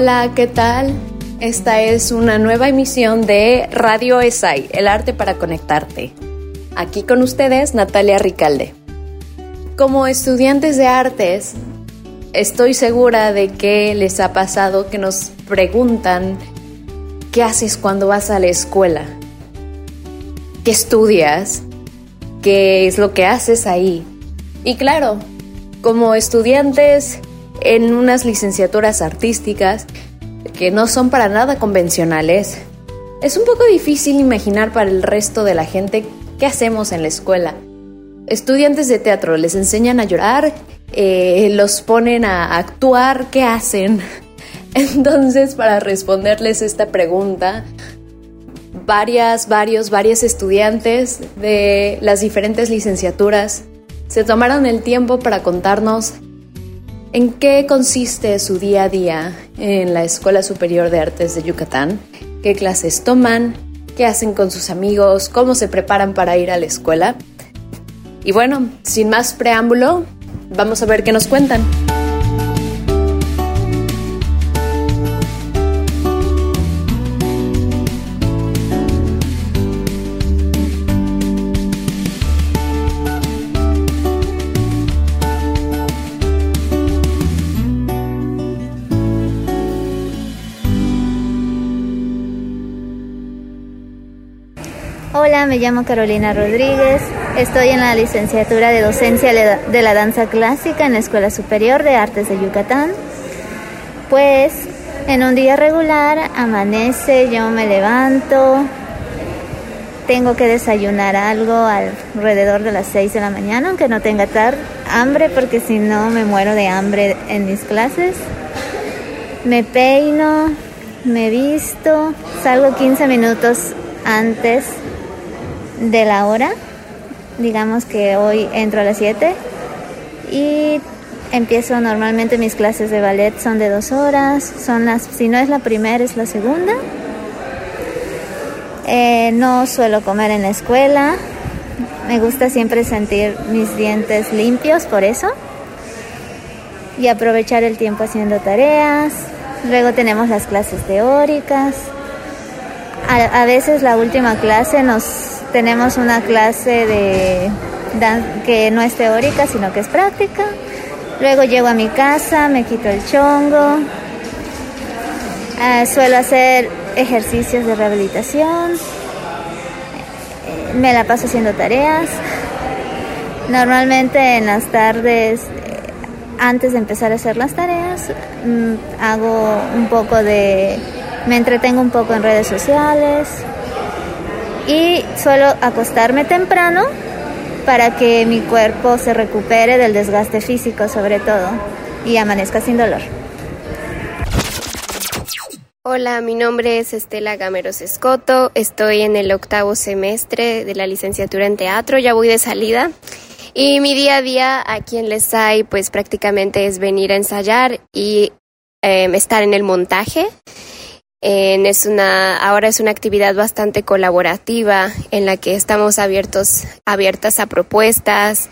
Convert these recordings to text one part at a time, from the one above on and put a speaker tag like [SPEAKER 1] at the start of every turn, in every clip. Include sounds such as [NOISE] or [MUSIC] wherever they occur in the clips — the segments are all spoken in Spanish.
[SPEAKER 1] Hola, ¿qué tal? Esta es una nueva emisión de Radio ESAI, el arte para conectarte. Aquí con ustedes, Natalia Ricalde. Como estudiantes de artes, estoy segura de que les ha pasado que nos preguntan qué haces cuando vas a la escuela, qué estudias, qué es lo que haces ahí. Y claro, como estudiantes en unas licenciaturas artísticas que no son para nada convencionales. Es un poco difícil imaginar para el resto de la gente qué hacemos en la escuela. Estudiantes de teatro les enseñan a llorar, eh, los ponen a actuar, ¿qué hacen? [LAUGHS] Entonces, para responderles esta pregunta, varias, varios, varias estudiantes de las diferentes licenciaturas se tomaron el tiempo para contarnos ¿En qué consiste su día a día en la Escuela Superior de Artes de Yucatán? ¿Qué clases toman? ¿Qué hacen con sus amigos? ¿Cómo se preparan para ir a la escuela? Y bueno, sin más preámbulo, vamos a ver qué nos cuentan.
[SPEAKER 2] Hola, me llamo Carolina Rodríguez. Estoy en la licenciatura de docencia de la danza clásica en la Escuela Superior de Artes de Yucatán. Pues en un día regular amanece, yo me levanto, tengo que desayunar algo alrededor de las 6 de la mañana, aunque no tenga tar hambre porque si no me muero de hambre en mis clases. Me peino, me visto, salgo 15 minutos antes de la hora. Digamos que hoy entro a las 7 y empiezo normalmente mis clases de ballet son de dos horas. Son las, si no es la primera, es la segunda. Eh, no suelo comer en la escuela. Me gusta siempre sentir mis dientes limpios por eso. Y aprovechar el tiempo haciendo tareas. Luego tenemos las clases teóricas. A, a veces la última clase nos tenemos una clase de que no es teórica, sino que es práctica. Luego llego a mi casa, me quito el chongo. Eh, suelo hacer ejercicios de rehabilitación. Me la paso haciendo tareas. Normalmente en las tardes, antes de empezar a hacer las tareas, mm, hago un poco de... me entretengo un poco en redes sociales, y suelo acostarme temprano para que mi cuerpo se recupere del desgaste físico sobre todo y amanezca sin dolor.
[SPEAKER 3] Hola, mi nombre es Estela Gameros Escoto, estoy en el octavo semestre de la licenciatura en teatro, ya voy de salida. Y mi día a día aquí en Lesai pues prácticamente es venir a ensayar y eh, estar en el montaje es una, ahora es una actividad bastante colaborativa en la que estamos abiertos, abiertas a propuestas,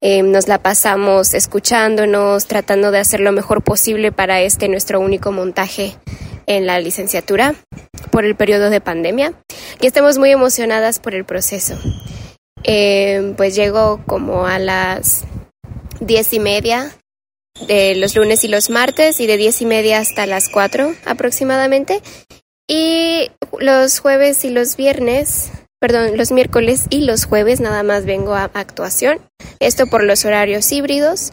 [SPEAKER 3] em, nos la pasamos escuchándonos, tratando de hacer lo mejor posible para este nuestro único montaje en la licenciatura por el periodo de pandemia y estamos muy emocionadas por el proceso. Em, pues llego como a las diez y media de los lunes y los martes y de diez y media hasta las 4 aproximadamente. Y los jueves y los viernes, perdón, los miércoles y los jueves nada más vengo a actuación. Esto por los horarios híbridos.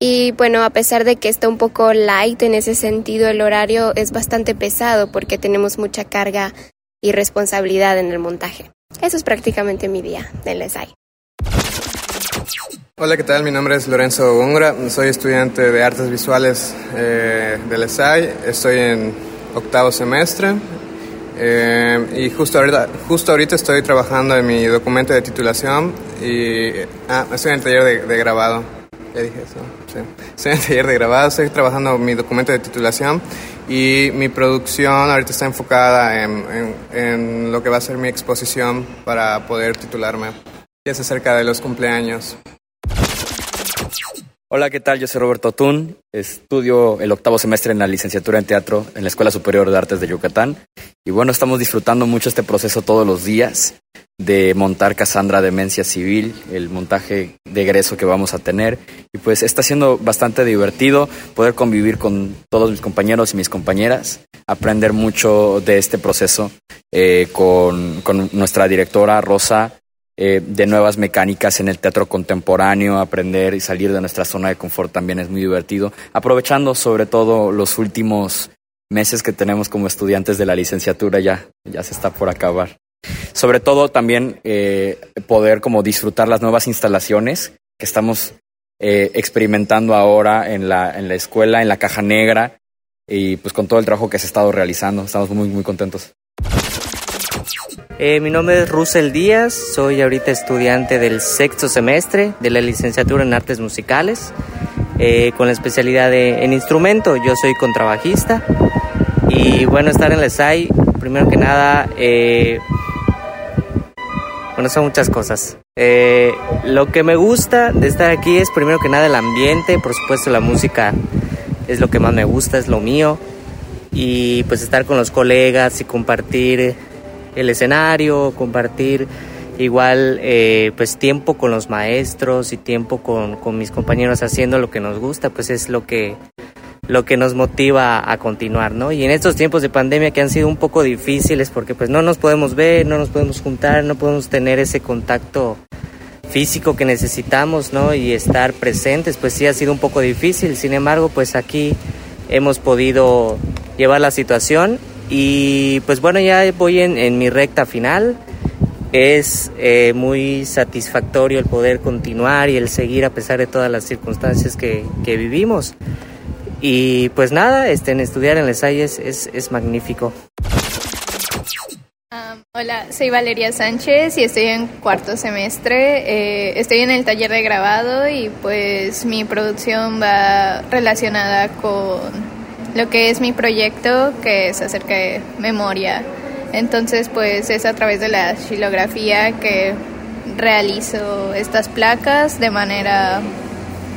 [SPEAKER 3] Y bueno, a pesar de que está un poco light en ese sentido, el horario es bastante pesado porque tenemos mucha carga y responsabilidad en el montaje. Eso es prácticamente mi día en Les
[SPEAKER 4] Hola, ¿qué tal? Mi nombre es Lorenzo Góngora, soy estudiante de artes visuales eh, del ESAI, estoy en octavo semestre eh, y justo ahorita, justo ahorita estoy trabajando en mi documento de titulación y ah, estoy en el taller de, grabado. Ya dije eso. Sí. Estoy en el taller de grabado, estoy trabajando en mi documento de titulación y mi producción ahorita está enfocada en, en lo que va a ser mi exposición para poder titularme. Y es acerca de los cumpleaños.
[SPEAKER 5] Hola, ¿qué tal? Yo soy Roberto Tun, estudio el octavo semestre en la licenciatura en teatro en la Escuela Superior de Artes de Yucatán. Y bueno, estamos disfrutando mucho este proceso todos los días de montar Cassandra Demencia Civil, el montaje de egreso que vamos a tener. Y pues está siendo bastante divertido poder convivir con todos mis compañeros y mis compañeras, aprender mucho de este proceso eh, con, con nuestra directora Rosa eh, de nuevas mecánicas en el teatro contemporáneo, aprender y salir de nuestra zona de confort también es muy divertido, aprovechando sobre todo los últimos meses que tenemos como estudiantes de la licenciatura, ya, ya se está por acabar. Sobre todo también eh, poder como disfrutar las nuevas instalaciones que estamos eh, experimentando ahora en la, en la escuela, en la caja negra, y pues con todo el trabajo que se ha estado realizando, estamos muy, muy contentos.
[SPEAKER 6] Eh, mi nombre es Russell Díaz, soy ahorita estudiante del sexto semestre de la licenciatura en artes musicales, eh, con la especialidad en instrumento. Yo soy contrabajista y bueno, estar en la SAI, primero que nada, eh, bueno, son muchas cosas. lo que me gusta de estar aquí es primero que nada el ambiente, por supuesto la música es lo que más me gusta, es lo mío. Y pues estar con los colegas y compartir el escenario, compartir igual eh, pues tiempo con los maestros y tiempo con, con, mis compañeros haciendo lo que nos gusta, pues es lo que, lo que nos motiva a continuar, ¿no? Y en estos tiempos de pandemia que han sido un poco difíciles porque pues no nos podemos ver, no nos podemos juntar, no podemos tener ese contacto físico que necesitamos, ¿no? Y estar presentes, pues sí ha sido un poco difícil, sin embargo, pues aquí hemos podido llevar la situación y pues bueno, ya voy en, mi recta final. Es eh, muy satisfactorio el poder continuar y el seguir a pesar de todas las circunstancias que, vivimos. Y pues nada, este, en estudiar en Les Hayes es, es magnífico.
[SPEAKER 7] hola, soy Valeria Sánchez y estoy en cuarto semestre. Eh, estoy en el taller de grabado y pues mi producción va relacionada con lo que es mi proyecto, que es acerca de memoria. Entonces, pues es a través de la xilografía que realizo estas placas de manera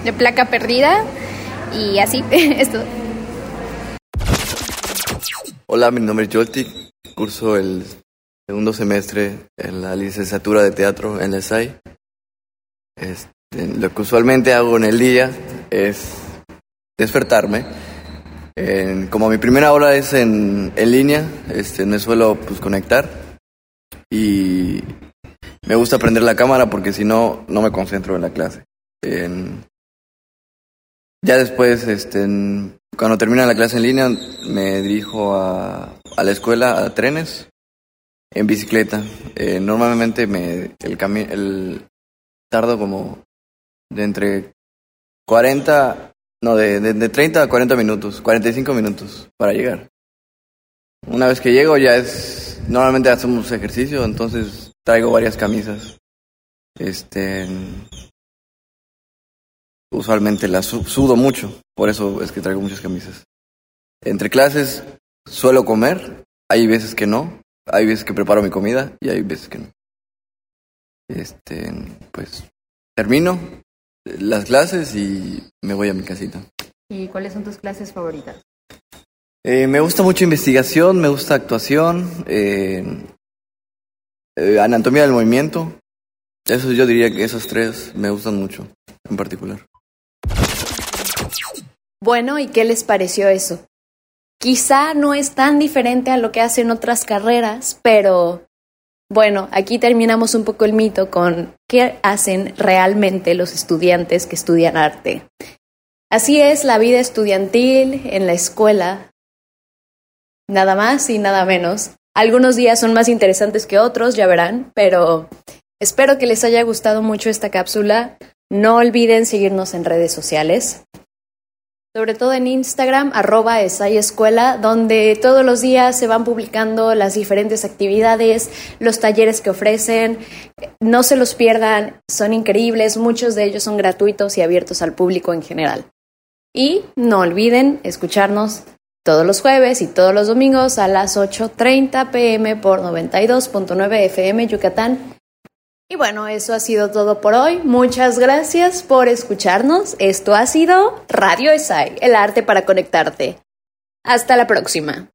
[SPEAKER 7] de placa perdida y así [LAUGHS] es todo.
[SPEAKER 8] Hola, mi nombre es Jolti, curso el segundo semestre en la licenciatura de teatro en la SAI. Este, lo que usualmente hago en el día es despertarme como mi primera hora es en, en línea, este, me suelo pues, conectar y me gusta prender la cámara porque si no, no me concentro en la clase. ya después, este, cuando termina la clase en línea, me dirijo a, a la escuela, a trenes, en bicicleta. Eh, normalmente me, el, el tardo como de entre 40 no, de, de, 30 a 40 minutos, 45 minutos para llegar. Una vez que llego ya es, normalmente hacemos ejercicio, entonces traigo varias camisas. Este, usualmente las sudo mucho, por eso es que traigo muchas camisas. Entre clases suelo comer, hay veces que no, hay veces que preparo mi comida y hay veces que no. Este, pues termino, las clases y me voy a mi casita.
[SPEAKER 9] ¿Y cuáles son tus clases favoritas?
[SPEAKER 8] Eh, me gusta mucho investigación, me gusta actuación, eh, eh, anatomía del movimiento. Eso yo diría que esas tres me gustan mucho, en particular.
[SPEAKER 1] Bueno, ¿y qué les pareció eso? Quizá no es tan diferente a lo que hacen otras carreras, pero bueno, aquí terminamos un poco el mito con qué hacen realmente los estudiantes que estudian arte. Así es la vida estudiantil en la escuela. Nada más y nada menos. Algunos días son más interesantes que otros, ya verán, pero espero que les haya gustado mucho esta cápsula. No olviden seguirnos en redes sociales, sobre todo en Instagram, arroba Escuela, donde todos los días se van publicando las diferentes actividades, los talleres que ofrecen. No se los pierdan, son increíbles, muchos de ellos son gratuitos y abiertos al público en general. Y no olviden escucharnos todos los jueves y todos los domingos a las 8.30 pm por 92.9 FM Yucatán y bueno, eso ha sido todo por hoy. Muchas gracias por escucharnos. Esto ha sido Radio ESAI, el arte para conectarte. Hasta la próxima.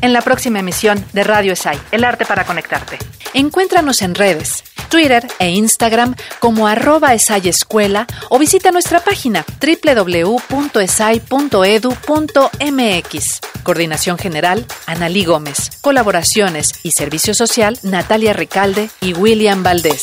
[SPEAKER 9] En la próxima emisión de Radio ESAI, El Arte para Conectarte. Encuéntranos en redes, Twitter e Instagram como arroba Escuela o visita nuestra página www.esai.edu.mx. Coordinación General, Analí Gómez. Colaboraciones y Servicio Social, Natalia Ricalde y William Valdés.